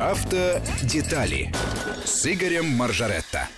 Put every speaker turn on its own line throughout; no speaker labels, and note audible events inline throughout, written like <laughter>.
Автодетали с Игорем Маржаретто.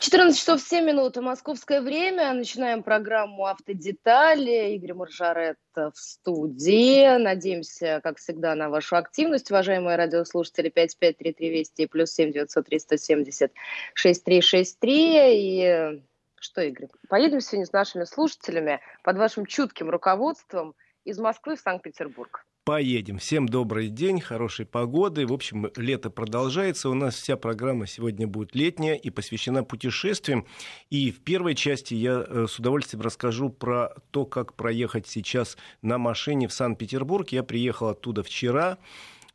14 часов 7 минут, московское время. Начинаем программу «Автодетали». Игорь Маржаретто в студии. Надеемся, как всегда, на вашу активность, уважаемые радиослушатели. 5533 Вести плюс 7 900 370 6363. И что, Игорь, поедем сегодня с нашими слушателями под вашим чутким руководством из Москвы в Санкт-Петербург
поедем. Всем добрый день, хорошей погоды. В общем, лето продолжается. У нас вся программа сегодня будет летняя и посвящена путешествиям. И в первой части я э, с удовольствием расскажу про то, как проехать сейчас на машине в Санкт-Петербург. Я приехал оттуда вчера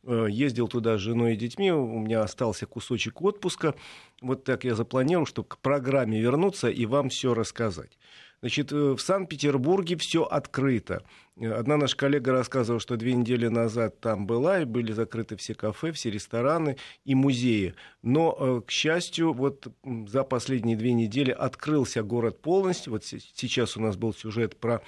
э, ездил туда с женой и детьми, у меня остался кусочек отпуска. Вот так я запланировал, чтобы к программе вернуться и вам все рассказать. Значит, э, в Санкт-Петербурге все открыто. Одна наша коллега рассказывала, что две недели назад там была, и были закрыты все кафе, все рестораны и музеи. Но, э, к счастью, вот за последние две недели открылся город полностью. Вот сейчас у нас был сюжет про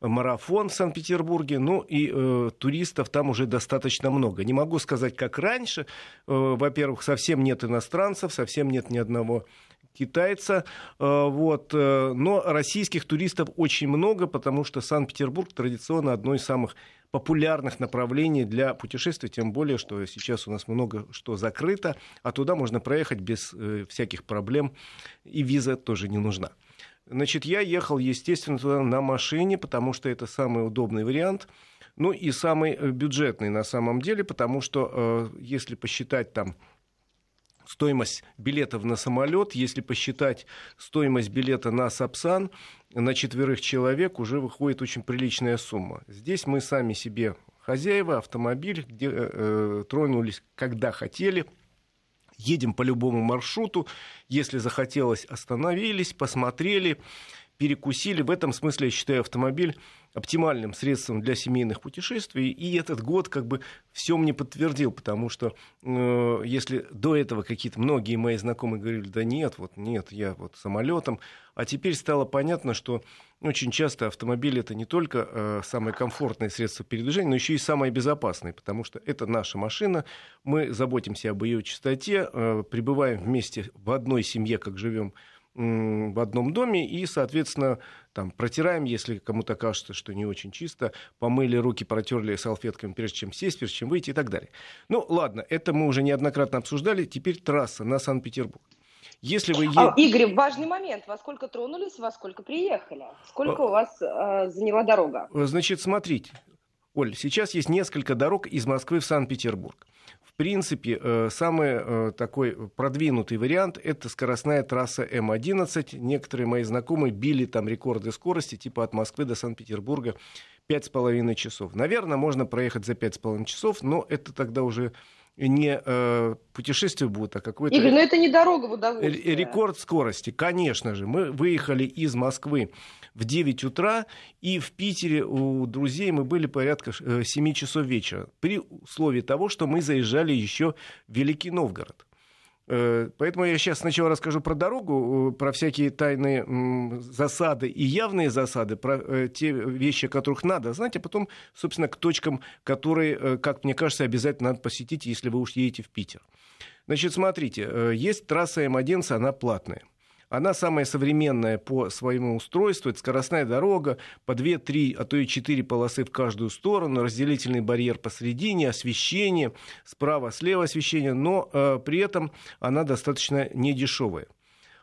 марафон в Санкт-Петербурге, ну и э, туристов там уже достаточно много. Не могу сказать, как раньше. Э, во-первых, совсем нет иностранцев, совсем нет ни одного китайца. Э, вот. Э, но российских туристов очень много, потому что Санкт-Петербург традиционно одно из самых популярных направлений для путешествий, тем более, что сейчас у нас много что закрыто, а туда можно проехать без э, всяких проблем, и виза тоже не нужна. Значит, я ехал, естественно, туда на машине, потому что это самый удобный вариант. Ну и самый бюджетный на самом деле, потому что если посчитать там стоимость билетов на самолет, если посчитать стоимость билета на Сапсан, на четверых человек уже выходит очень приличная сумма. Здесь мы сами себе хозяева, автомобиль, где э, э тронулись, когда хотели, едем по любому маршруту, если захотелось, остановились, посмотрели, перекусили. В этом смысле, я считаю, автомобиль оптимальным средством для семейных путешествий. И этот год как бы все мне подтвердил, потому что э, если до этого какие-то многие мои знакомые говорили, да нет, вот нет, я вот самолетом, а теперь стало понятно, что очень часто автомобиль это не только э, самое комфортное средство передвижения, но еще и самое безопасное, потому что это наша машина, мы заботимся об ее чистоте, э, пребываем вместе в одной семье, как живем в одном доме и, соответственно, там протираем, если кому-то кажется, что не очень чисто, помыли руки, протерли салфетками, прежде чем сесть, прежде чем выйти и так далее. Ну, ладно, это мы уже неоднократно обсуждали. Теперь трасса на Санкт-Петербург. Если вы...
А, Игорь, важный момент. Во сколько тронулись, во сколько приехали? Сколько а... у вас э, заняла дорога?
Значит, смотрите. Оль, сейчас есть несколько дорог из Москвы в Санкт-Петербург. В принципе, э, самый э, такой продвинутый вариант – это скоростная трасса М-11. Некоторые мои знакомые били там рекорды скорости, типа от Москвы до Санкт-Петербурга 5,5 часов. Наверное, можно проехать за 5,5 часов, но это тогда уже не э, путешествие будет, а какое-то...
Игорь, но это не дорога в удовольствие.
Рекорд скорости, конечно же. Мы выехали из Москвы в 9 утра, и в Питере у друзей мы были порядка 7 э, часов вечера, при условии того, что мы заезжали еще в Великий Новгород. Э, поэтому я сейчас сначала расскажу про дорогу, э, про всякие тайные засады и явные засады, про те вещи, которых надо знать, а потом, собственно, к точкам, которые, как мне кажется, обязательно надо посетить, если вы уж едете в Питер. Значит, смотрите, есть трасса М11, она платная. Она самая современная по своему устройству. Это скоростная дорога, по 2-3, а то и 4 полосы в каждую сторону, разделительный барьер посередине, освещение, справа-слева освещение, но э, при этом она достаточно недешевая.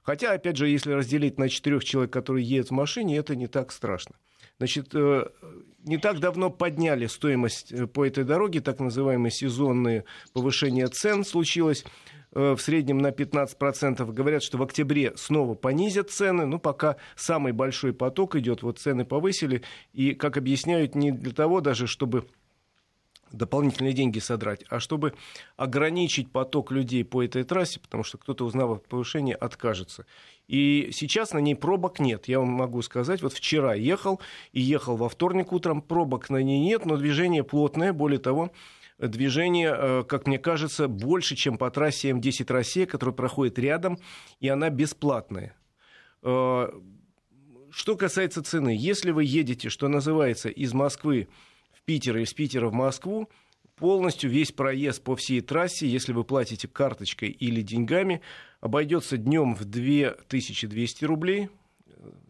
Хотя, опять же, если разделить на четырех человек, которые едут в машине, это не так страшно. Значит, э, не так давно подняли стоимость э, по этой дороге, так называемые сезонные повышения цен случилось. Э, в среднем на 15%. Говорят, что в октябре снова понизят цены, но пока самый большой поток идет, вот цены повысили, и, как объясняют, не для того даже, чтобы дополнительные деньги содрать, а чтобы ограничить поток людей по этой трассе, потому что кто-то, узнав о повышении, откажется. И сейчас на ней пробок нет. Я вам могу сказать, вот вчера ехал, и ехал во вторник утром, пробок на ней нет, но движение плотное, более того, движение, э, как мне кажется, больше, чем по трассе М10 Россия, которая проходит рядом, и она бесплатная. Э, что касается цены, если вы едете, что называется, из Москвы в Питер и из Питера в Москву, полностью весь проезд по всей трассе, если вы платите карточкой или деньгами, обойдется днем в 2200 рублей,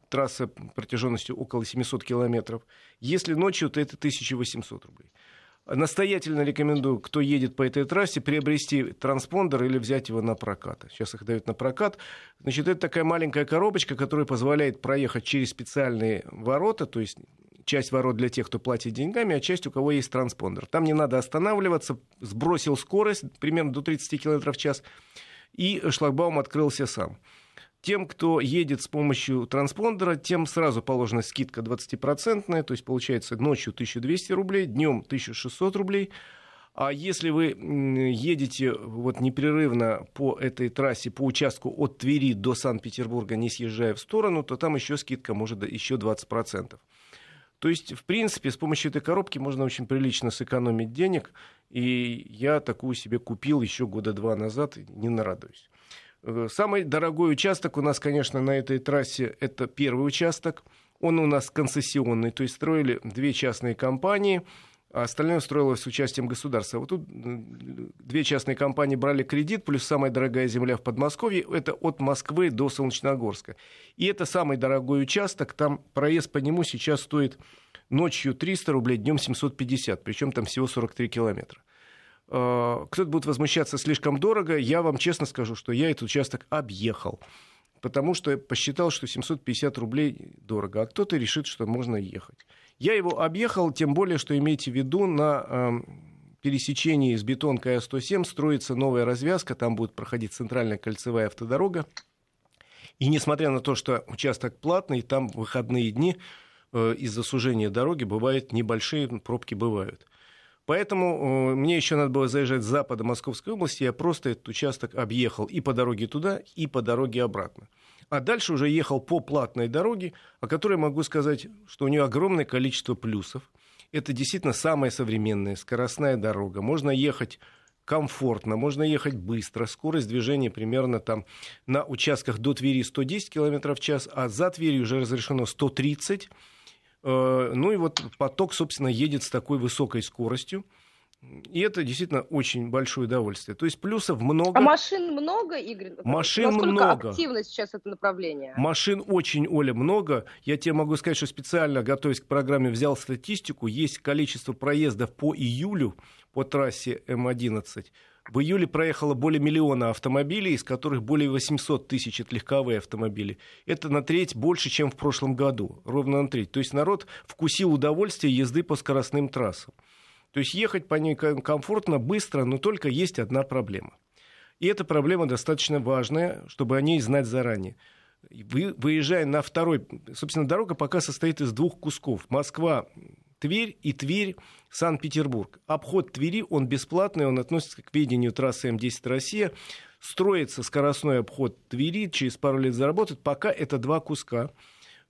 трасса протяженностью около 700 километров. Если ночью, то это 1800 рублей. Настоятельно рекомендую, кто едет по этой трассе, приобрести транспондер или взять его на прокат. Сейчас их дают на прокат. Значит, это такая маленькая коробочка, которая позволяет проехать через специальные ворота, то есть часть ворот для тех, кто платит деньгами, а часть у кого есть транспондер. Там не надо останавливаться, сбросил скорость примерно до 30 км в час, и шлагбаум открылся сам. Тем, кто едет с помощью транспондера, тем сразу положена скидка 20%, то есть получается ночью 1200 рублей, днем 1600 рублей. А если вы едете вот непрерывно по этой трассе, по участку от Твери до Санкт-Петербурга, не съезжая в сторону, то там еще скидка может еще 20%. То есть, в принципе, с помощью этой коробки можно очень прилично сэкономить денег. И я такую себе купил еще года два назад, не нарадуюсь. Э, самый дорогой участок у нас, конечно, на этой трассе это первый участок. Он у нас концессионный, то есть строили две частные компании, а остальное строилось с участием государства. Вот тут две частные компании брали кредит, плюс самая дорогая земля в Подмосковье, это от Москвы до Солнечногорска. И это самый дорогой участок, там проезд по нему сейчас стоит ночью 300 рублей, днем 750, причем там всего 43 километра. Э, кто-то будет возмущаться слишком дорого. Я вам честно скажу, что я этот участок объехал. Потому что посчитал, что 750 рублей дорого, а кто-то решит, что можно ехать. Я его объехал, тем более, что имейте в виду, на э, пересечении с бетонкой А107 строится новая развязка, там будет проходить центральная кольцевая автодорога. И несмотря на то, что участок платный, там выходные дни э, из-за сужения дороги бывают небольшие пробки бывают. Поэтому э, мне еще надо было заезжать с запада Московской области. Я просто этот участок объехал и по дороге туда, и по дороге обратно. А дальше уже ехал по платной дороге, о которой могу сказать, что у нее огромное количество плюсов. Это действительно самая современная скоростная дорога. Можно ехать комфортно, можно ехать быстро. Скорость движения примерно там на участках до Твери 110 км в час, а за Тверью уже разрешено 130 км ну и вот поток, собственно, едет с такой высокой скоростью. И это действительно очень большое удовольствие. То есть плюсов много.
А машин много, Игорь?
Машин
Насколько
много.
активно сейчас это направление?
Машин очень, Оля, много. Я тебе могу сказать, что специально, готовясь к программе, взял статистику. Есть количество проездов по июлю по трассе М11 в июле проехало более миллиона автомобилей, из которых более 800 тысяч это легковые автомобили. Это на треть больше, чем в прошлом году. Ровно на треть. То есть народ вкусил удовольствие езды по скоростным трассам. То есть ехать по ней комфортно, быстро, но только есть одна проблема. И эта проблема достаточно важная, чтобы о ней знать заранее. Вы, выезжая на второй... Собственно, дорога пока состоит из двух кусков. Москва Тверь и Тверь, Санкт-Петербург. Обход Твери, он бесплатный, он относится к ведению трассы М10 Россия. Строится скоростной обход Твери, через пару лет заработает. Пока это два куска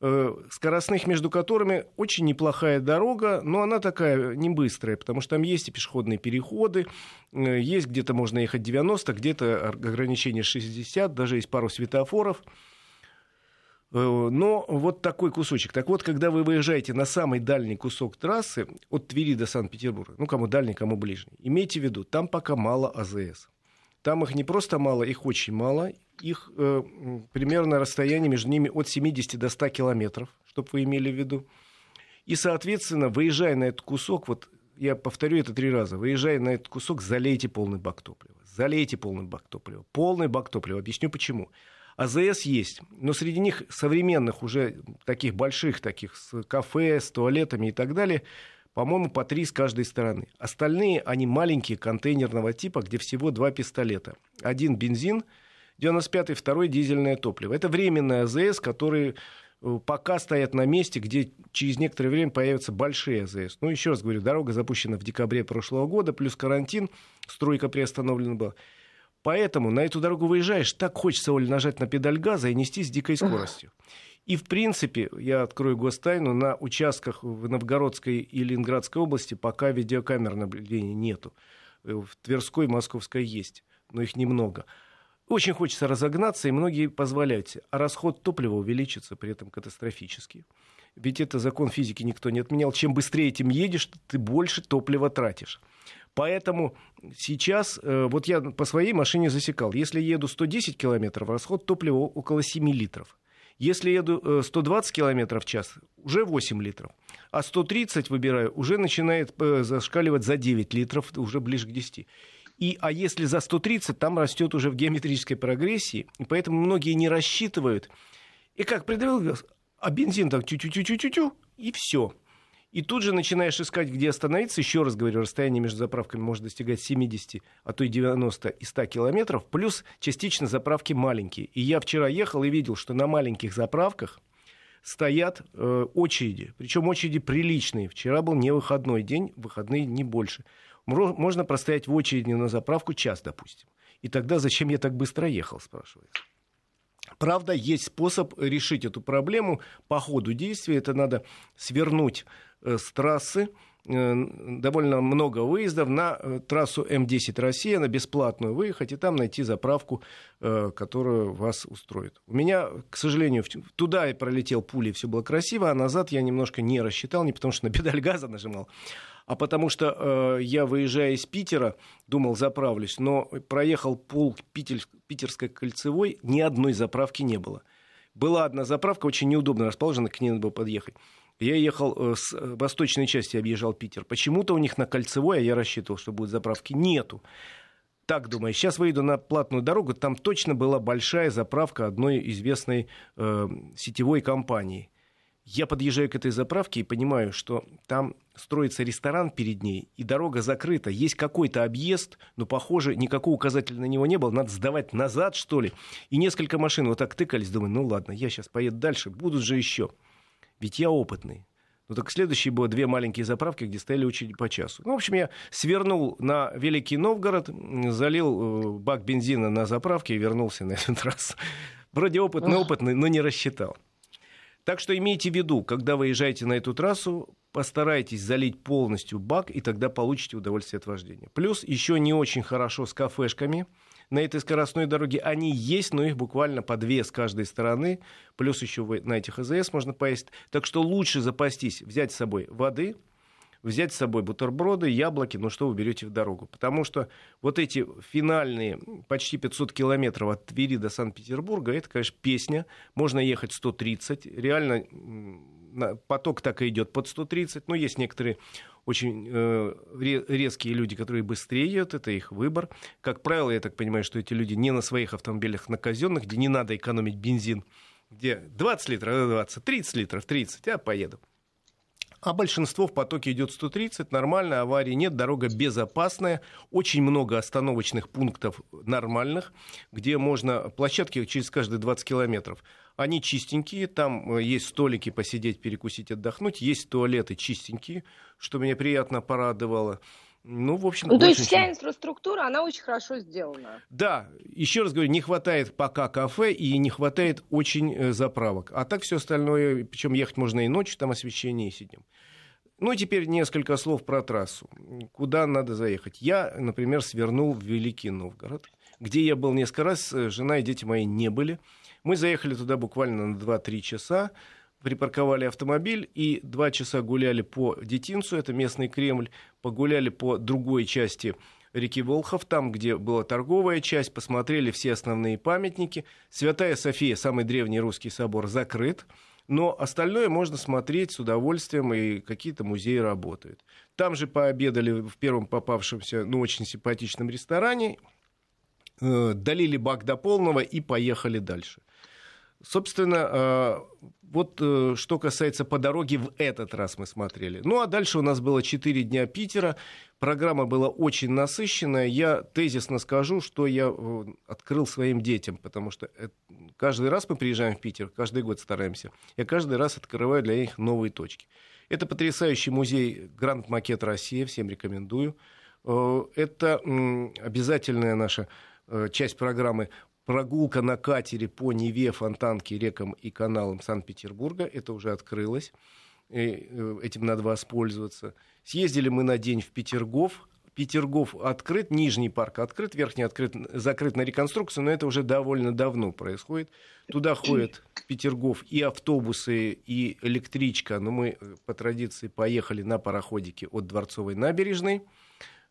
э, скоростных, между которыми очень неплохая дорога, но она такая не быстрая, потому что там есть и пешеходные переходы, э, есть где-то можно ехать 90, где-то ограничение 60, даже есть пару светофоров. Э, но вот такой кусочек. Так вот, когда вы выезжаете на самый дальний кусок трассы от Твери до Санкт-Петербурга, ну, кому дальний, кому ближний, имейте в виду, там пока мало АЗС. Там их не просто мало, их очень мало. Их э, примерно расстояние между ними от 70 до 100 километров, чтобы вы имели в виду. И, соответственно, выезжая на этот кусок, вот я повторю это три раза, выезжая на этот кусок, залейте полный бак топлива. Залейте полный бак топлива. Полный бак топлива. Объясню почему. АЗС есть, но среди них современных уже таких больших, таких с кафе, с туалетами и так далее, по-моему, по три с каждой стороны. Остальные, они маленькие, контейнерного типа, где всего два пистолета. Один бензин, 95-й, второй дизельное топливо. Это временный АЗС, которые э, пока стоят на месте, где через некоторое время появятся большие АЗС. Ну, еще раз говорю, дорога запущена в декабре прошлого года, плюс карантин, стройка приостановлена была. Поэтому на эту дорогу выезжаешь, так хочется, Оля, нажать на педаль газа и нести с дикой скоростью. И, в принципе, я открою гостайну, на участках в Новгородской и Ленинградской области пока видеокамер наблюдения нету. Э, в Тверской Московской есть, но их немного. Очень хочется разогнаться, и многие позволяют. А расход топлива увеличится при этом катастрофически. Ведь это закон физики никто не отменял. Чем быстрее этим едешь, ты больше топлива тратишь. Поэтому сейчас, э, вот я по своей машине засекал, если еду 110 километров, расход топлива около 7 литров. Если еду 120 километров в час, уже 8 литров. А 130 выбираю, уже начинает зашкаливать за 9 литров, уже ближе к 10. И, а если за 130, там растет уже в геометрической прогрессии. И поэтому многие не рассчитывают. И как придавил а бензин там тю-тю-тю-тю-тю, и все. И тут же начинаешь искать, где остановиться. Еще раз говорю, расстояние между заправками может достигать 70, а то и 90 и 100 километров. Плюс частично заправки маленькие. И я вчера ехал и видел, что на маленьких заправках стоят э, очереди. Причем очереди приличные. Вчера был не выходной день, выходные не больше можно простоять в очереди на заправку час, допустим. И тогда зачем я так быстро ехал, спрашивается. Правда, есть способ решить эту проблему по ходу действия. Это надо свернуть с трассы, э, довольно много выездов на э, трассу М10 Россия, на бесплатную выехать и там найти заправку, которая вас устроит. У меня, к сожалению, туда я пролетел пулей, все было красиво, а назад я немножко не рассчитал, не потому что на педаль газа нажимал, а потому что э, я, выезжая из Питера, думал, заправлюсь, но проехал пол Питер, Питерской кольцевой, ни одной заправки не было. Была одна заправка, очень неудобно расположена, к ней надо было подъехать. Я ехал э, с восточной части, объезжал Питер. Почему-то у них на кольцевой, а я рассчитывал, что будет заправки, нету. Так думаю, сейчас выйду на платную дорогу, там точно была большая заправка одной известной э, сетевой компании. Я подъезжаю к этой заправке и понимаю, что там строится ресторан перед ней, и дорога закрыта. Есть какой-то объезд, но, похоже, никакого указателя на него не было. Надо сдавать назад, что ли. И несколько машин вот так тыкались. Думаю, ну ладно, я сейчас поеду дальше, будут же еще. Ведь я опытный. Ну так следующие было две маленькие заправки, где стояли очереди по часу. Ну, в общем, я свернул на Великий Новгород, залил э, бак бензина на заправке и вернулся на этот <laughs> раз. Вроде опытный, опытный, но не рассчитал. Так что имейте в виду, когда вы езжаете на эту трассу, постарайтесь залить полностью бак, и тогда получите удовольствие от вождения. Плюс еще не очень хорошо с кафешками на этой скоростной дороге. Они есть, но их буквально по две с каждой стороны. Плюс еще на этих АЗС можно поесть. Так что лучше запастись, взять с собой воды – взять с собой бутерброды, яблоки, ну что вы берете в дорогу. Потому что вот эти финальные почти 500 километров от Твери до Санкт-Петербурга, это, конечно, песня. Можно ехать 130. Реально поток так и идет под 130. Но есть некоторые очень э, резкие люди, которые быстрее едут, это их выбор. Как правило, я так понимаю, что эти люди не на своих автомобилях, на казенных, где не надо экономить бензин, где 20 литров, 20, 30 литров, 30, а поеду а большинство в потоке идет 130, нормально, аварии нет, дорога безопасная, очень много остановочных пунктов нормальных, где можно, площадки через каждые 20 километров, они чистенькие, там э, есть столики посидеть, перекусить, отдохнуть, есть туалеты чистенькие, что меня приятно порадовало. Ну, в общем,
ну, то есть вся инфраструктура, она очень хорошо сделана.
Да, еще раз говорю, не хватает пока кафе и не хватает очень э, заправок. А так все остальное, причем ехать можно и ночью, там освещение и сидим. Ну, теперь несколько слов про трассу. Куда надо заехать? Я, например, свернул в Великий Новгород, где я был несколько раз, э, жена и дети мои не были. Мы заехали туда буквально на 2-3 часа припарковали автомобиль и два часа гуляли по Детинцу, это местный Кремль, погуляли по другой части реки Волхов, там, где была торговая часть, посмотрели все основные памятники. Святая София, самый древний русский собор, закрыт, но остальное можно смотреть с удовольствием, и какие-то музеи работают. Там же пообедали в первом попавшемся, ну, очень симпатичном ресторане, э, долили бак до полного и поехали дальше. Собственно, э, вот э, что касается по дороге в этот раз мы смотрели. Ну а дальше у нас было 4 дня Питера. Программа была очень насыщенная. Я тезисно скажу, что я э, открыл своим детям, потому что каждый раз мы приезжаем в Питер, каждый год стараемся. Я каждый раз открываю для них новые точки. Это потрясающий музей Гранд Макет России, всем рекомендую. Это обязательная наша часть программы прогулка на катере по Неве, Фонтанке, рекам и каналам Санкт-Петербурга. Это уже открылось. Э, этим надо воспользоваться. Съездили мы на день в Петергоф. Петергоф открыт, Нижний парк открыт, Верхний открыт, закрыт на реконструкцию, но это уже довольно давно происходит. Туда ходят Петергоф и автобусы, и электричка, но мы э, по традиции поехали на пароходике от Дворцовой набережной.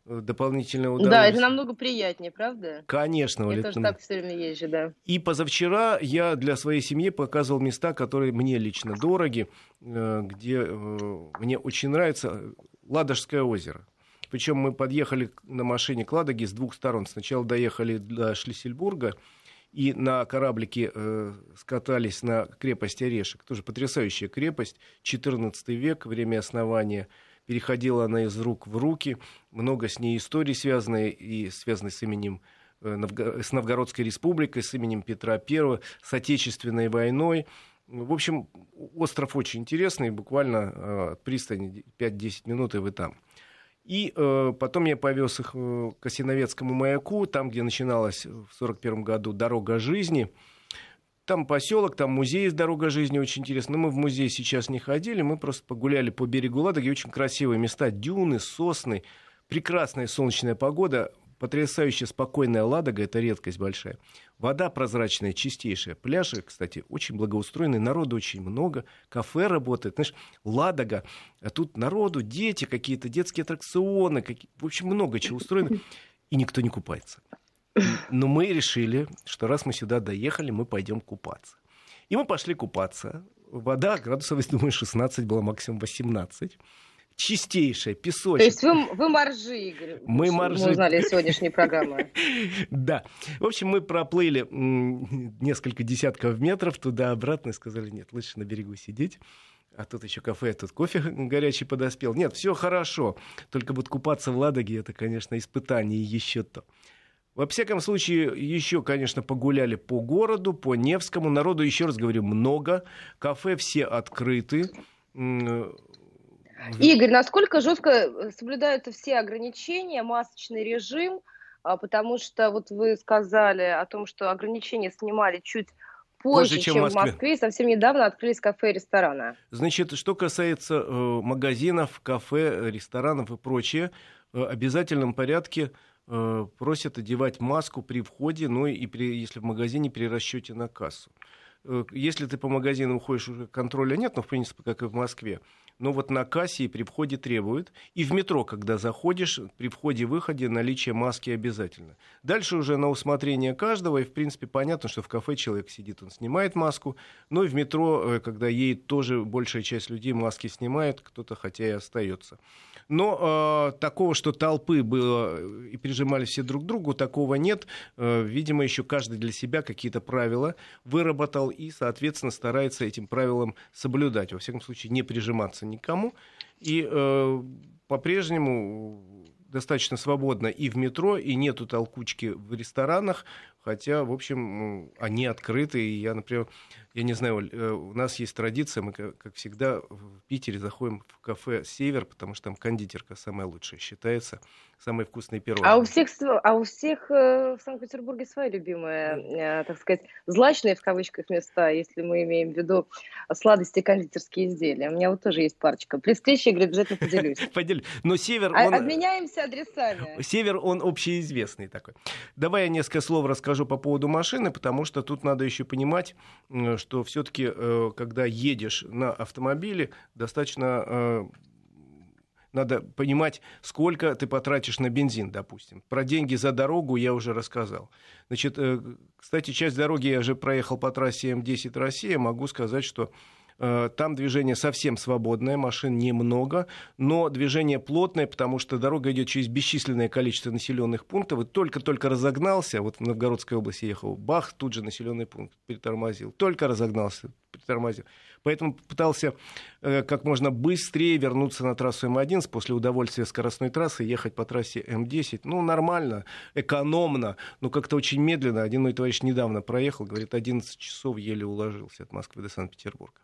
Э, дополнительное
удовольствие. Да, это намного приятнее, правда?
Конечно.
Я тоже так все время езжу, да.
И позавчера я для своей семьи показывал места, которые мне лично дороги, э, где мне очень нравится Ладожское озеро. Причем мы подъехали на машине к Ладоге с двух сторон. Сначала доехали до Шлиссельбурга, и на кораблике э, скатались на крепость Орешек. Тоже потрясающая крепость, 14 век, время основания. Переходила она из рук в руки. Много с ней историй связанные и связанные с именем э, с Новгородской республикой, с именем Петра I, с Отечественной войной. В общем, остров очень интересный, буквально э, от пристани 5-10 минут, и вы там. И э, потом я повез их к Осиновецкому маяку, там, где начиналась в 1941 году «Дорога жизни». Там поселок, там музей «Дорога жизни» очень интересно. Но мы в музей сейчас не ходили, мы просто погуляли по берегу Ладоги. Очень красивые места, дюны, сосны, прекрасная солнечная погода потрясающе спокойная Ладога, это редкость большая. Вода прозрачная, чистейшая. Пляжи, кстати, очень благоустроенные, народу очень много, кафе работает. Знаешь, Ладога, а тут народу, дети какие-то, детские аттракционы, какие... в общем, много чего устроено, и никто не купается. Но мы решили, что раз мы сюда доехали, мы пойдем купаться. И мы пошли купаться. Вода градусов, думаю, 16 была максимум 18 чистейшая, песочек.
То есть вы, вы моржи, Игорь.
Мы моржи. Мы
узнали сегодняшней программы. <laughs>
Да. В общем, мы проплыли несколько десятков метров туда-обратно и сказали, нет, лучше на берегу сидеть. А тут еще кафе, а тут кофе горячий подоспел. Нет, все хорошо. Только вот купаться в Ладоге, это, конечно, испытание еще то. Во всяком случае, еще, конечно, погуляли по городу, по Невскому. Народу, еще раз говорю, много. Кафе все открыты.
Игорь, насколько жестко э, соблюдаются все ограничения, масочный режим? А, потому что вот вы сказали о том, что ограничения снимали чуть позже, позже чем, чем в Москве. Москве. Совсем недавно открылись кафе и рестораны.
Значит, что касается э, магазинов, кафе, ресторанов и прочее, э, обязательном порядке э, просят одевать маску при входе, ну и при, если в магазине при расчете на кассу. Э, если ты по магазину уходишь, уже контроля нет, но в принципе, как и в Москве но вот на кассе и при входе требуют. И в метро, когда заходишь, при входе-выходе наличие маски обязательно. Дальше уже на усмотрение каждого, и в принципе понятно, что в кафе человек сидит, он снимает маску, но и в метро, э, когда едет, тоже большая часть людей маски снимает, кто-то хотя и остается. Но э, такого, что толпы было и прижимали все друг к другу, такого нет. Э, видимо, еще каждый для себя какие-то правила выработал и, соответственно, старается этим правилам соблюдать. Во всяком случае, не прижиматься никому. И э, по-прежнему достаточно свободно и в метро, и нету толкучки в ресторанах, хотя, в общем, они открыты. И я, например, я не знаю, э, у нас есть традиция, мы, как всегда, в Питере заходим в кафе «Север», потому что там кондитерка самая лучшая считается, самые вкусные пирожные.
А у всех, а у всех э, в Санкт-Петербурге свои любимые, э, так сказать, злачные в кавычках места, если мы имеем в виду сладости кондитерские изделия. У меня вот тоже есть парочка. При встрече, говорит, обязательно поделюсь. <laughs>
Поделюсь. Но «Север», а,
он... Обменяемся адресами.
«Север», он общеизвестный такой. Давай я несколько слов расскажу по поводу машины, потому что тут надо еще понимать, что что все-таки, э, когда едешь на автомобиле, достаточно э, надо понимать, сколько ты потратишь на бензин, допустим. Про деньги за дорогу я уже рассказал. Значит, э, кстати, часть дороги я же проехал по трассе М10 Россия. Могу сказать, что Э, там движение совсем свободное, машин немного, но движение плотное, потому что дорога идет через бесчисленное количество населенных пунктов. И только-только разогнался, вот в Новгородской области ехал, бах, тут же населенный пункт притормозил. Только разогнался, притормозил. Поэтому пытался э, как можно быстрее вернуться на трассу М11 после удовольствия скоростной трассы, ехать по трассе М10. Ну, нормально, экономно, но как-то очень медленно. Один мой товарищ недавно проехал, говорит, 11 часов еле уложился от Москвы до Санкт-Петербурга.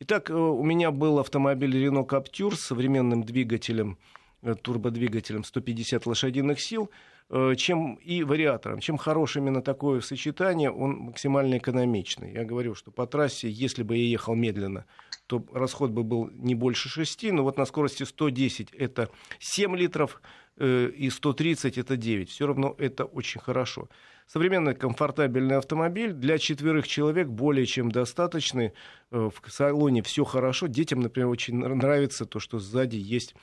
Итак, э, у меня был автомобиль Renault Captur с современным двигателем, э, турбодвигателем 150 лошадиных сил, э, чем и вариатором. Чем хорош именно такое сочетание, он максимально экономичный. Я говорю, что по трассе, если бы я ехал медленно, то расход бы был не больше 6, но вот на скорости 110 это 7 литров, и 130 это 9. Все равно это очень хорошо. Современный комфортабельный автомобиль для четверых человек более чем достаточный. Э, в салоне все хорошо. Детям, например, очень нравится то, что сзади есть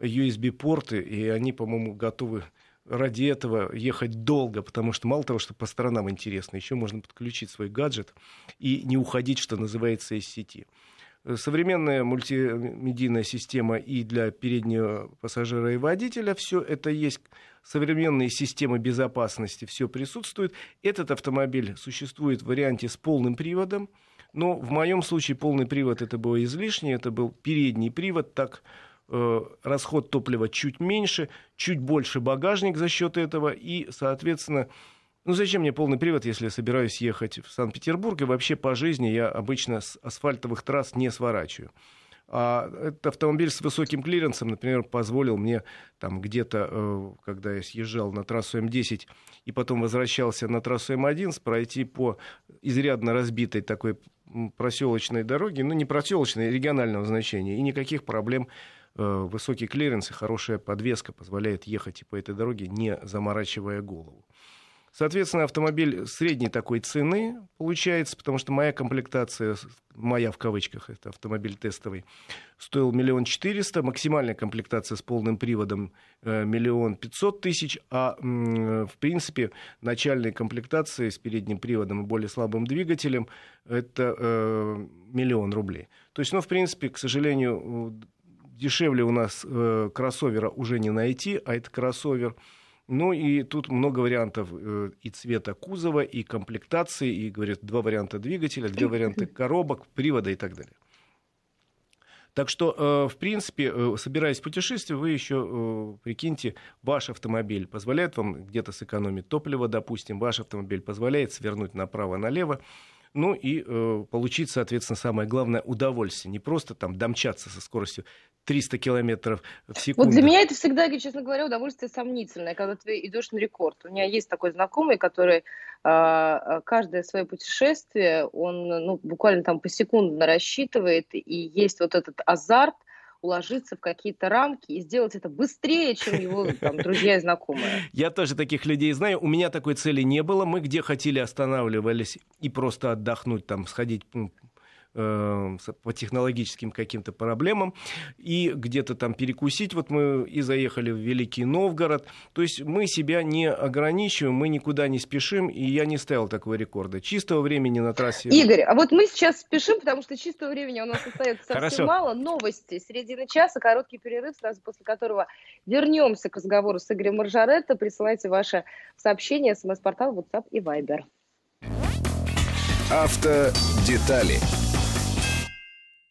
USB-порты, и они, по-моему, готовы ради этого ехать долго, потому что мало того, что по сторонам интересно, еще можно подключить свой гаджет и не уходить, что называется, из сети. Современная мультимедийная система и для переднего пассажира и водителя, все это есть. Современные системы безопасности, все присутствует. Этот автомобиль существует в варианте с полным приводом, но в моем случае полный привод это было излишне, это был передний привод, так э, расход топлива чуть меньше, чуть больше багажник за счет этого, и, соответственно, ну зачем мне полный привод, если я собираюсь ехать в Санкт-Петербург, и вообще по жизни я обычно с асфальтовых трасс не сворачиваю. А этот автомобиль с высоким клиренсом, например, позволил мне там где-то, э, когда я съезжал на трассу М10 и потом возвращался на трассу М11, пройти по изрядно разбитой такой проселочной дороге, ну не проселочной, а регионального значения, и никаких проблем э, высокий клиренс и хорошая подвеска позволяет ехать и по этой дороге, не заморачивая голову. Соответственно, автомобиль средней такой цены получается, потому что моя комплектация, моя в кавычках, это автомобиль тестовый, стоил миллион четыреста, максимальная комплектация с полным приводом э, миллион пятьсот тысяч, а в принципе начальная комплектация с передним приводом и более слабым двигателем это э, миллион рублей. То есть, ну, в принципе, к сожалению, дешевле у нас э, кроссовера уже не найти, а это кроссовер – ну и тут много вариантов э, и цвета кузова, и комплектации, и, говорят, два варианта двигателя, два варианта <laughs> коробок, привода и так далее. Так что, э, в принципе, э, собираясь в путешествие, вы еще, прикиньте, ваш автомобиль позволяет вам где-то сэкономить топливо, допустим, ваш автомобиль позволяет свернуть направо-налево, ну и э, получить, соответственно, самое главное удовольствие. Не просто там домчаться со скоростью 300 километров в секунду.
Вот для меня это всегда, честно говоря, удовольствие сомнительное, когда ты идешь на рекорд. У меня есть такой знакомый, который э, каждое свое путешествие, он ну, буквально там посекундно рассчитывает, и есть вот этот азарт, уложиться в какие-то рамки и сделать это быстрее, чем его <laughs> там, друзья и знакомые.
Я тоже таких людей знаю. У меня такой цели не было. Мы где хотели останавливались и просто отдохнуть, там, сходить по технологическим каким-то проблемам, и где-то там перекусить. Вот мы и заехали в Великий Новгород. То есть мы себя не ограничиваем, мы никуда не спешим, и я не ставил такого рекорда. Чистого времени на трассе...
Игорь, а вот мы сейчас спешим, потому что чистого времени у нас остается совсем Хорошо. мало. Новости, середина часа, короткий перерыв, сразу после которого вернемся к разговору с Игорем Маржаретто. Присылайте ваше сообщение, смс-портал, WhatsApp и Viber.
Автодетали